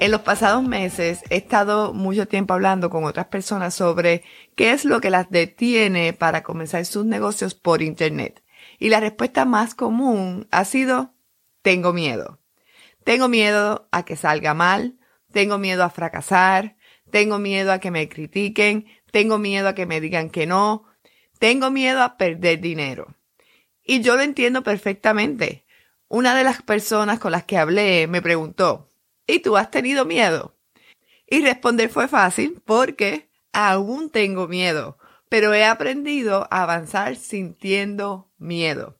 En los pasados meses he estado mucho tiempo hablando con otras personas sobre qué es lo que las detiene para comenzar sus negocios por Internet. Y la respuesta más común ha sido, tengo miedo. Tengo miedo a que salga mal, tengo miedo a fracasar, tengo miedo a que me critiquen, tengo miedo a que me digan que no, tengo miedo a perder dinero. Y yo lo entiendo perfectamente. Una de las personas con las que hablé me preguntó, ¿Y tú has tenido miedo? Y responder fue fácil porque aún tengo miedo, pero he aprendido a avanzar sintiendo miedo.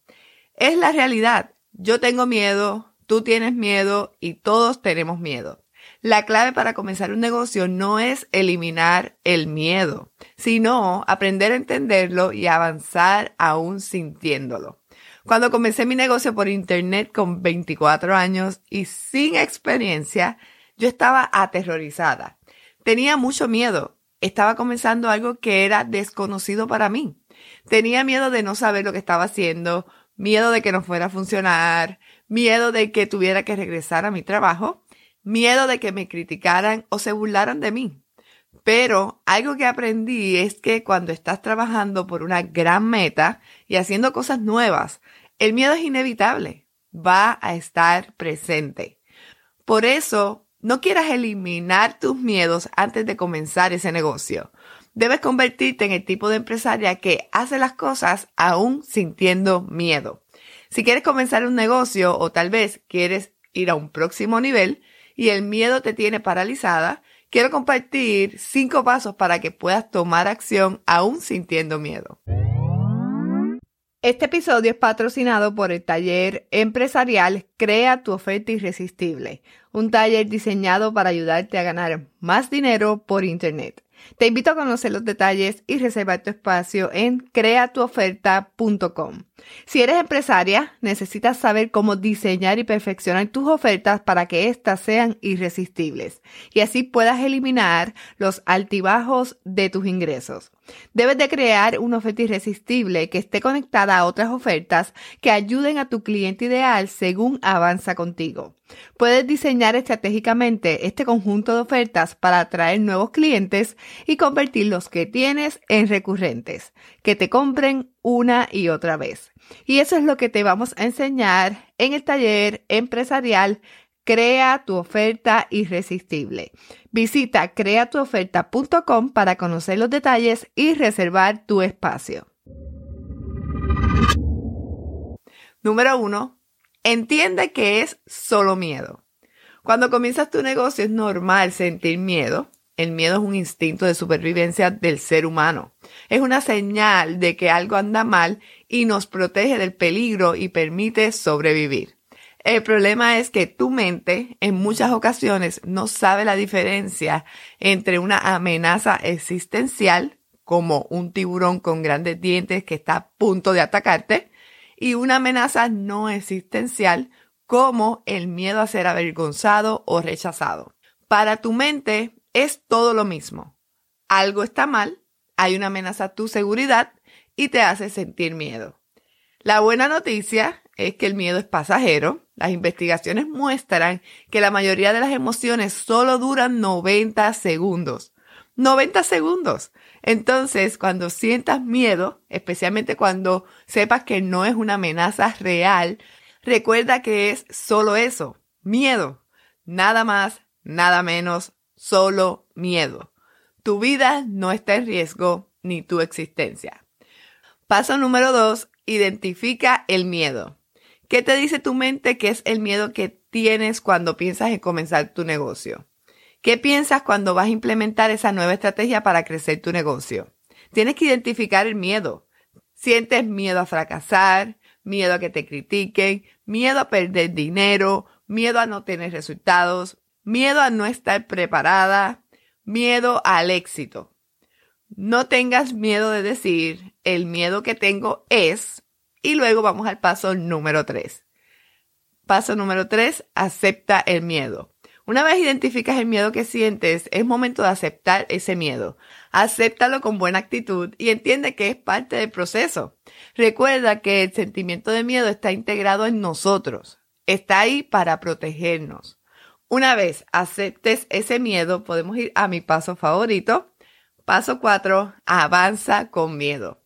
Es la realidad. Yo tengo miedo, tú tienes miedo y todos tenemos miedo. La clave para comenzar un negocio no es eliminar el miedo, sino aprender a entenderlo y avanzar aún sintiéndolo. Cuando comencé mi negocio por internet con 24 años y sin experiencia, yo estaba aterrorizada. Tenía mucho miedo. Estaba comenzando algo que era desconocido para mí. Tenía miedo de no saber lo que estaba haciendo, miedo de que no fuera a funcionar, miedo de que tuviera que regresar a mi trabajo, miedo de que me criticaran o se burlaran de mí. Pero algo que aprendí es que cuando estás trabajando por una gran meta y haciendo cosas nuevas, el miedo es inevitable, va a estar presente. Por eso, no quieras eliminar tus miedos antes de comenzar ese negocio. Debes convertirte en el tipo de empresaria que hace las cosas aún sintiendo miedo. Si quieres comenzar un negocio o tal vez quieres ir a un próximo nivel y el miedo te tiene paralizada, quiero compartir cinco pasos para que puedas tomar acción aún sintiendo miedo. Este episodio es patrocinado por el taller empresarial Crea tu oferta irresistible, un taller diseñado para ayudarte a ganar más dinero por Internet. Te invito a conocer los detalles y reservar tu espacio en creatuoferta.com. Si eres empresaria, necesitas saber cómo diseñar y perfeccionar tus ofertas para que éstas sean irresistibles y así puedas eliminar los altibajos de tus ingresos. Debes de crear una oferta irresistible que esté conectada a otras ofertas que ayuden a tu cliente ideal según avanza contigo. Puedes diseñar estratégicamente este conjunto de ofertas para atraer nuevos clientes y convertir los que tienes en recurrentes, que te compren una y otra vez. Y eso es lo que te vamos a enseñar en el taller empresarial Crea tu oferta irresistible. Visita creatuoferta.com para conocer los detalles y reservar tu espacio. Número 1. Entiende que es solo miedo. Cuando comienzas tu negocio es normal sentir miedo. El miedo es un instinto de supervivencia del ser humano. Es una señal de que algo anda mal y nos protege del peligro y permite sobrevivir. El problema es que tu mente en muchas ocasiones no sabe la diferencia entre una amenaza existencial, como un tiburón con grandes dientes que está a punto de atacarte, y una amenaza no existencial como el miedo a ser avergonzado o rechazado. Para tu mente es todo lo mismo. Algo está mal, hay una amenaza a tu seguridad y te hace sentir miedo. La buena noticia es que el miedo es pasajero. Las investigaciones muestran que la mayoría de las emociones solo duran 90 segundos. 90 segundos. Entonces, cuando sientas miedo, especialmente cuando sepas que no es una amenaza real, recuerda que es solo eso, miedo. Nada más, nada menos, solo miedo. Tu vida no está en riesgo, ni tu existencia. Paso número dos, identifica el miedo. ¿Qué te dice tu mente que es el miedo que tienes cuando piensas en comenzar tu negocio? ¿Qué piensas cuando vas a implementar esa nueva estrategia para crecer tu negocio? Tienes que identificar el miedo. ¿Sientes miedo a fracasar? ¿Miedo a que te critiquen? ¿Miedo a perder dinero? ¿Miedo a no tener resultados? Miedo a no estar preparada, miedo al éxito. No tengas miedo de decir, el miedo que tengo es, y luego vamos al paso número 3. Paso número 3, acepta el miedo. Una vez identificas el miedo que sientes, es momento de aceptar ese miedo. Acéptalo con buena actitud y entiende que es parte del proceso. Recuerda que el sentimiento de miedo está integrado en nosotros. Está ahí para protegernos. Una vez aceptes ese miedo, podemos ir a mi paso favorito. Paso 4. Avanza con miedo.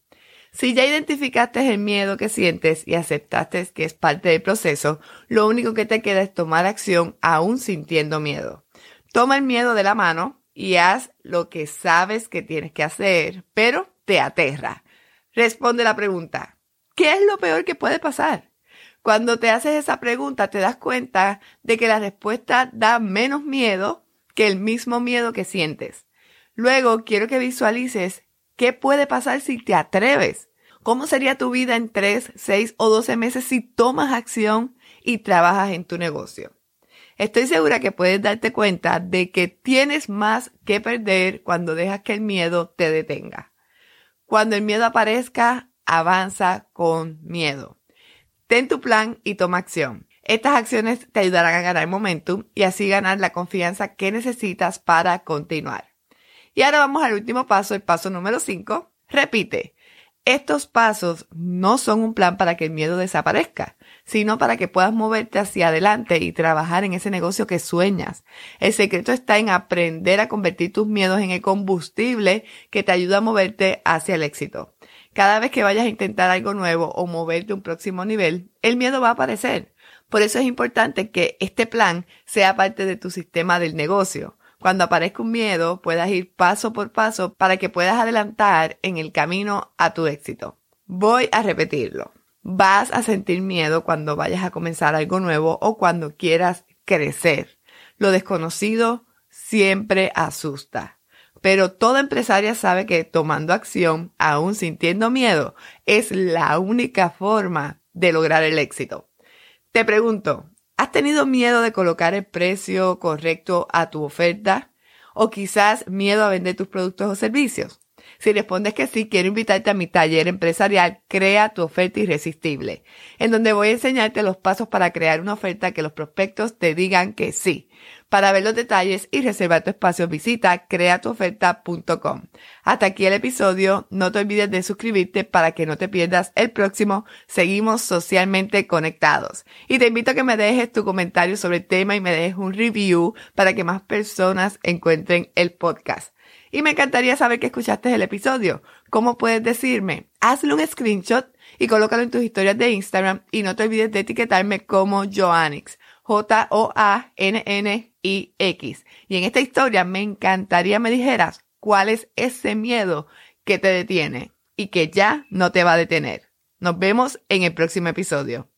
Si ya identificaste el miedo que sientes y aceptaste que es parte del proceso, lo único que te queda es tomar acción aún sintiendo miedo. Toma el miedo de la mano y haz lo que sabes que tienes que hacer, pero te aterra. Responde la pregunta, ¿qué es lo peor que puede pasar? Cuando te haces esa pregunta te das cuenta de que la respuesta da menos miedo que el mismo miedo que sientes. Luego quiero que visualices qué puede pasar si te atreves. ¿Cómo sería tu vida en 3, 6 o 12 meses si tomas acción y trabajas en tu negocio? Estoy segura que puedes darte cuenta de que tienes más que perder cuando dejas que el miedo te detenga. Cuando el miedo aparezca, avanza con miedo. Ten tu plan y toma acción. Estas acciones te ayudarán a ganar momentum y así ganar la confianza que necesitas para continuar. Y ahora vamos al último paso, el paso número 5. Repite. Estos pasos no son un plan para que el miedo desaparezca, sino para que puedas moverte hacia adelante y trabajar en ese negocio que sueñas. El secreto está en aprender a convertir tus miedos en el combustible que te ayuda a moverte hacia el éxito. Cada vez que vayas a intentar algo nuevo o moverte a un próximo nivel, el miedo va a aparecer. Por eso es importante que este plan sea parte de tu sistema del negocio. Cuando aparezca un miedo, puedas ir paso por paso para que puedas adelantar en el camino a tu éxito. Voy a repetirlo. Vas a sentir miedo cuando vayas a comenzar algo nuevo o cuando quieras crecer. Lo desconocido siempre asusta. Pero toda empresaria sabe que tomando acción, aún sintiendo miedo, es la única forma de lograr el éxito. Te pregunto, ¿has tenido miedo de colocar el precio correcto a tu oferta? ¿O quizás miedo a vender tus productos o servicios? Si respondes que sí, quiero invitarte a mi taller empresarial Crea tu oferta irresistible, en donde voy a enseñarte los pasos para crear una oferta que los prospectos te digan que sí. Para ver los detalles y reservar tu espacio, visita creatuoferta.com. Hasta aquí el episodio. No te olvides de suscribirte para que no te pierdas el próximo. Seguimos socialmente conectados. Y te invito a que me dejes tu comentario sobre el tema y me dejes un review para que más personas encuentren el podcast. Y me encantaría saber que escuchaste el episodio. ¿Cómo puedes decirme? Hazle un screenshot y colócalo en tus historias de Instagram y no te olvides de etiquetarme como Joannix. J-O-A-N-N-I-X. Y en esta historia me encantaría me dijeras cuál es ese miedo que te detiene y que ya no te va a detener. Nos vemos en el próximo episodio.